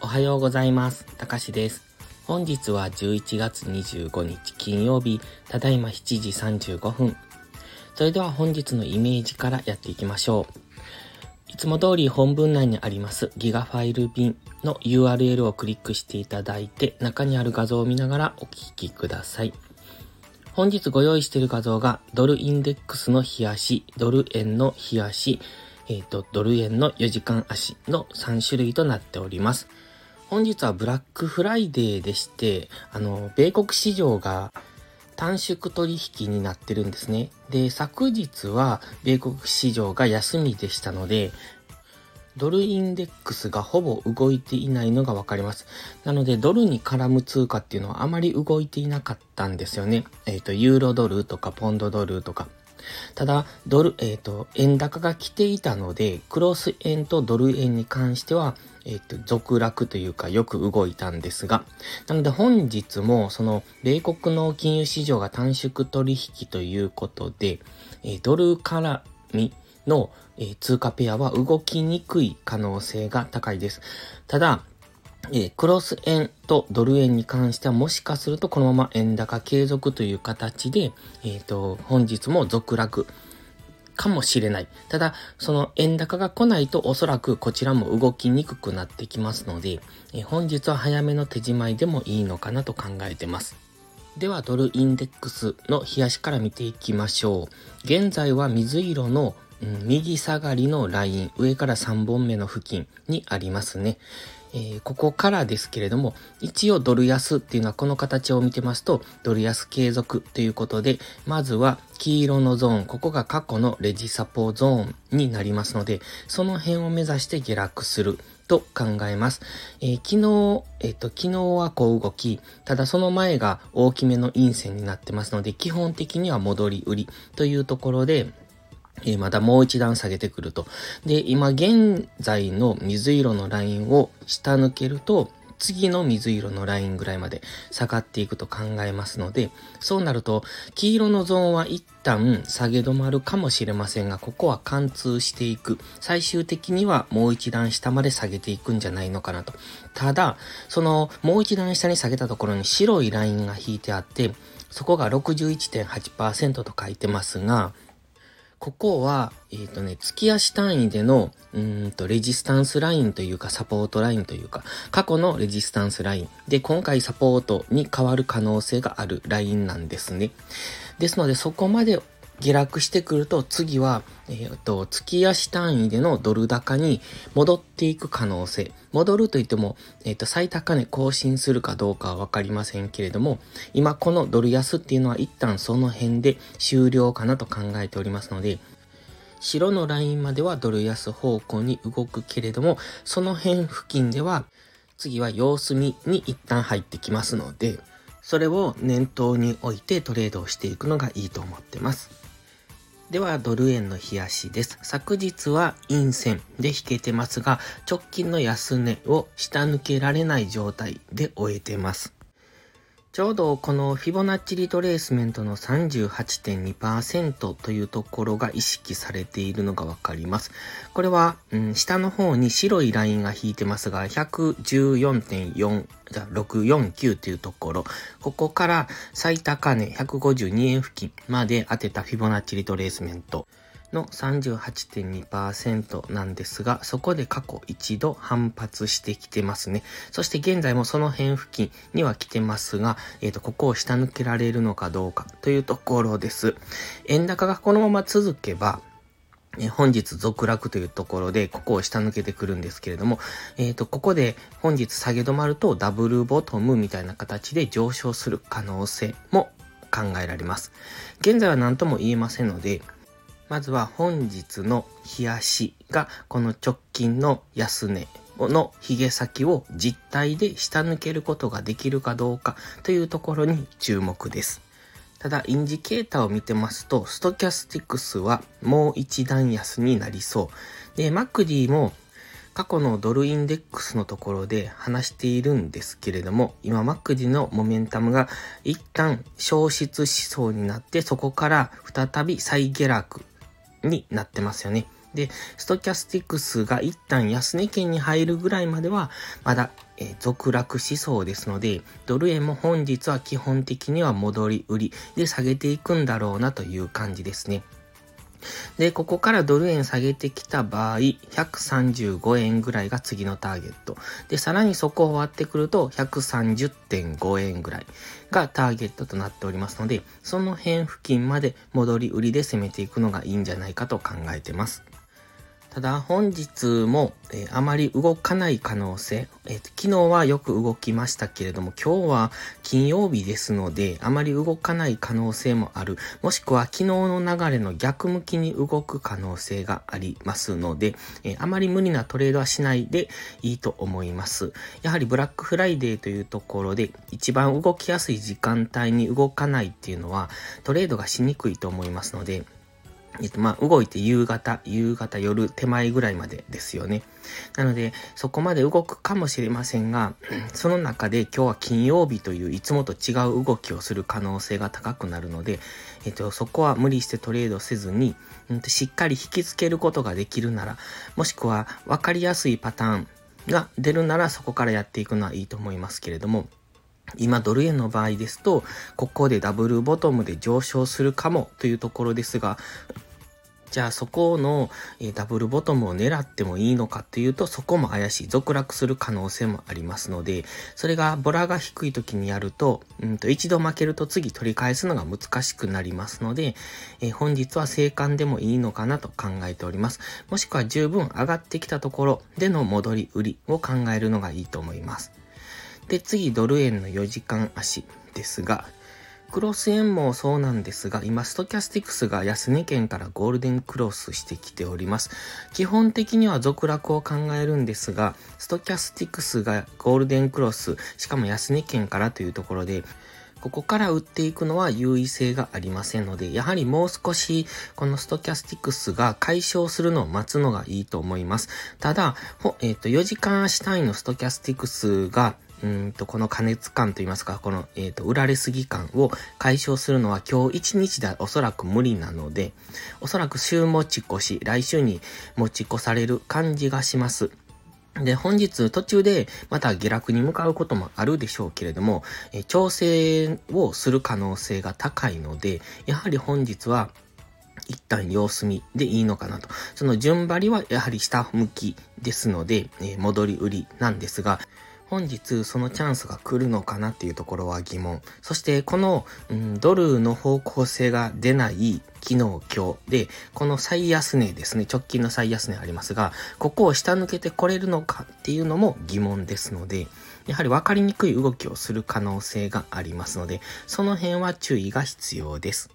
おはようございます。たかしです。本日は11月25日金曜日、ただいま7時35分。それでは本日のイメージからやっていきましょう。いつも通り本文内にありますギガファイル便の URL をクリックしていただいて中にある画像を見ながらお聞きください。本日ご用意している画像がドルインデックスの日足、ドル円の日足、えっ、ー、と、ドル円の4時間足の3種類となっております。本日はブラックフライデーでして、あの、米国市場が短縮取引になってるんですね。で、昨日は米国市場が休みでしたので、ドルインデックスがほぼ動いていないのがわかります。なので、ドルに絡む通貨っていうのはあまり動いていなかったんですよね。えっ、ー、と、ユーロドルとかポンドドルとか。ただ、ドル、えっ、ー、と、円高が来ていたので、クロス円とドル円に関しては、えっ、と、続落というかよく動いたんですが、なので本日もその米国の金融市場が短縮取引ということで、えドル絡みの、え通貨ペアは動きにくい可能性が高いです。ただ、えクロス円とドル円に関してはもしかするとこのまま円高継続という形で、えっ、ー、と、本日も続落かもしれない。ただ、その円高が来ないとおそらくこちらも動きにくくなってきますので、え本日は早めの手仕舞いでもいいのかなと考えてます。では、ドルインデックスの冷やしから見ていきましょう。現在は水色の、右下がりのライン、上から3本目の付近にありますね。えー、ここからですけれども、一応ドル安っていうのはこの形を見てますと、ドル安継続ということで、まずは黄色のゾーン、ここが過去のレジサポゾーンになりますので、その辺を目指して下落すると考えます。えー、昨日、えっ、と、昨日はこう動き、ただその前が大きめの陰線になってますので、基本的には戻り売りというところで、え、またもう一段下げてくると。で、今現在の水色のラインを下抜けると、次の水色のラインぐらいまで下がっていくと考えますので、そうなると、黄色のゾーンは一旦下げ止まるかもしれませんが、ここは貫通していく。最終的にはもう一段下まで下げていくんじゃないのかなと。ただ、そのもう一段下に下げたところに白いラインが引いてあって、そこが61.8%と書いてますが、ここは、えっ、ー、とね、月足単位での、うんと、レジスタンスラインというか、サポートラインというか、過去のレジスタンスラインで、今回サポートに変わる可能性があるラインなんですね。ですので、そこまで下落してくると次は、えっ、と、月足単位でのドル高に戻っていく可能性。戻るといっても、えっ、と、最高値更新するかどうかはわかりませんけれども、今このドル安っていうのは一旦その辺で終了かなと考えておりますので、白のラインまではドル安方向に動くけれども、その辺付近では、次は様子見に一旦入ってきますので、それを念頭に置いてトレードをしていくのがいいと思ってます。では、ドル円の冷やしです。昨日は陰線で引けてますが、直近の安値を下抜けられない状態で終えてます。ちょうどこのフィボナッチリトレースメントの38.2%というところが意識されているのがわかります。これは、うん、下の方に白いラインが引いてますが、114.4じゃ649というところ、ここから最高値152円付近まで当てたフィボナッチリトレースメント。の38.2%なんですが、そこで過去一度反発してきてますね。そして現在もその辺付近には来てますが、えっ、ー、と、ここを下抜けられるのかどうかというところです。円高がこのまま続けば、本日続落というところで、ここを下抜けてくるんですけれども、えっ、ー、と、ここで本日下げ止まるとダブルボトムみたいな形で上昇する可能性も考えられます。現在は何とも言えませんので、まずは本日の冷やしがこの直近の安値の髭先を実体で下抜けることができるかどうかというところに注目です。ただ、インジケーターを見てますと、ストキャスティクスはもう一段安になりそう。で、マックディも過去のドルインデックスのところで話しているんですけれども、今マックディのモメンタムが一旦消失しそうになって、そこから再び再下落になってますよね。で、ストキャスティクスが一旦安値圏に入るぐらいまでは、まだ、えー、続落しそうですので、ドル円も本日は基本的には戻り売りで下げていくんだろうなという感じですね。で、ここからドル円下げてきた場合、135円ぐらいが次のターゲット。で、さらにそこを割ってくると、130.5円ぐらいがターゲットとなっておりますので、その辺付近まで戻り売りで攻めていくのがいいんじゃないかと考えてます。ただ本日も、えー、あまり動かない可能性、えー、昨日はよく動きましたけれども今日は金曜日ですのであまり動かない可能性もある。もしくは昨日の流れの逆向きに動く可能性がありますので、えー、あまり無理なトレードはしないでいいと思います。やはりブラックフライデーというところで一番動きやすい時間帯に動かないっていうのはトレードがしにくいと思いますのでえっと、まあ、動いて夕方、夕方、夜手前ぐらいまでですよね。なので、そこまで動くかもしれませんが、その中で今日は金曜日といういつもと違う動きをする可能性が高くなるので、えっと、そこは無理してトレードせずに、しっかり引きつけることができるなら、もしくは分かりやすいパターンが出るならそこからやっていくのはいいと思いますけれども、今ドル円の場合ですと、ここでダブルボトムで上昇するかもというところですが、じゃあそこの、えダブルボトムを狙ってもいいのかっていうとそこも怪しい続落する可能性もありますのでそれがボラが低い時にやると,、うんと一度負けると次取り返すのが難しくなりますので、え本日は生還でもいいのかなと考えております。もしくは十分上がってきたところでの戻り売りを考えるのがいいと思います。で次ドル円の4時間足ですがクロス円もそうなんですが、今、ストキャスティクスが安値圏からゴールデンクロスしてきております。基本的には続落を考えるんですが、ストキャスティクスがゴールデンクロス、しかも安値圏からというところで、ここから売っていくのは優位性がありませんので、やはりもう少しこのストキャスティクスが解消するのを待つのがいいと思います。ただ、えっ、ー、と、4時間足単位のストキャスティクスがうんと、この加熱感といいますか、この、え、ー、と、売られすぎ感を解消するのは今日一日ではおそらく無理なので、おそらく週持ち越し、来週に持ち越される感じがします。で、本日途中でまた下落に向かうこともあるでしょうけれども、え調整をする可能性が高いので、やはり本日は一旦様子見でいいのかなと。その順張りはやはり下向きですので、え戻り売りなんですが、本日そのチャンスが来るのかなっていうところは疑問。そしてこの、うん、ドルの方向性が出ない昨日今日で、この最安値ですね、直近の最安値ありますが、ここを下抜けてこれるのかっていうのも疑問ですので、やはり分かりにくい動きをする可能性がありますので、その辺は注意が必要です。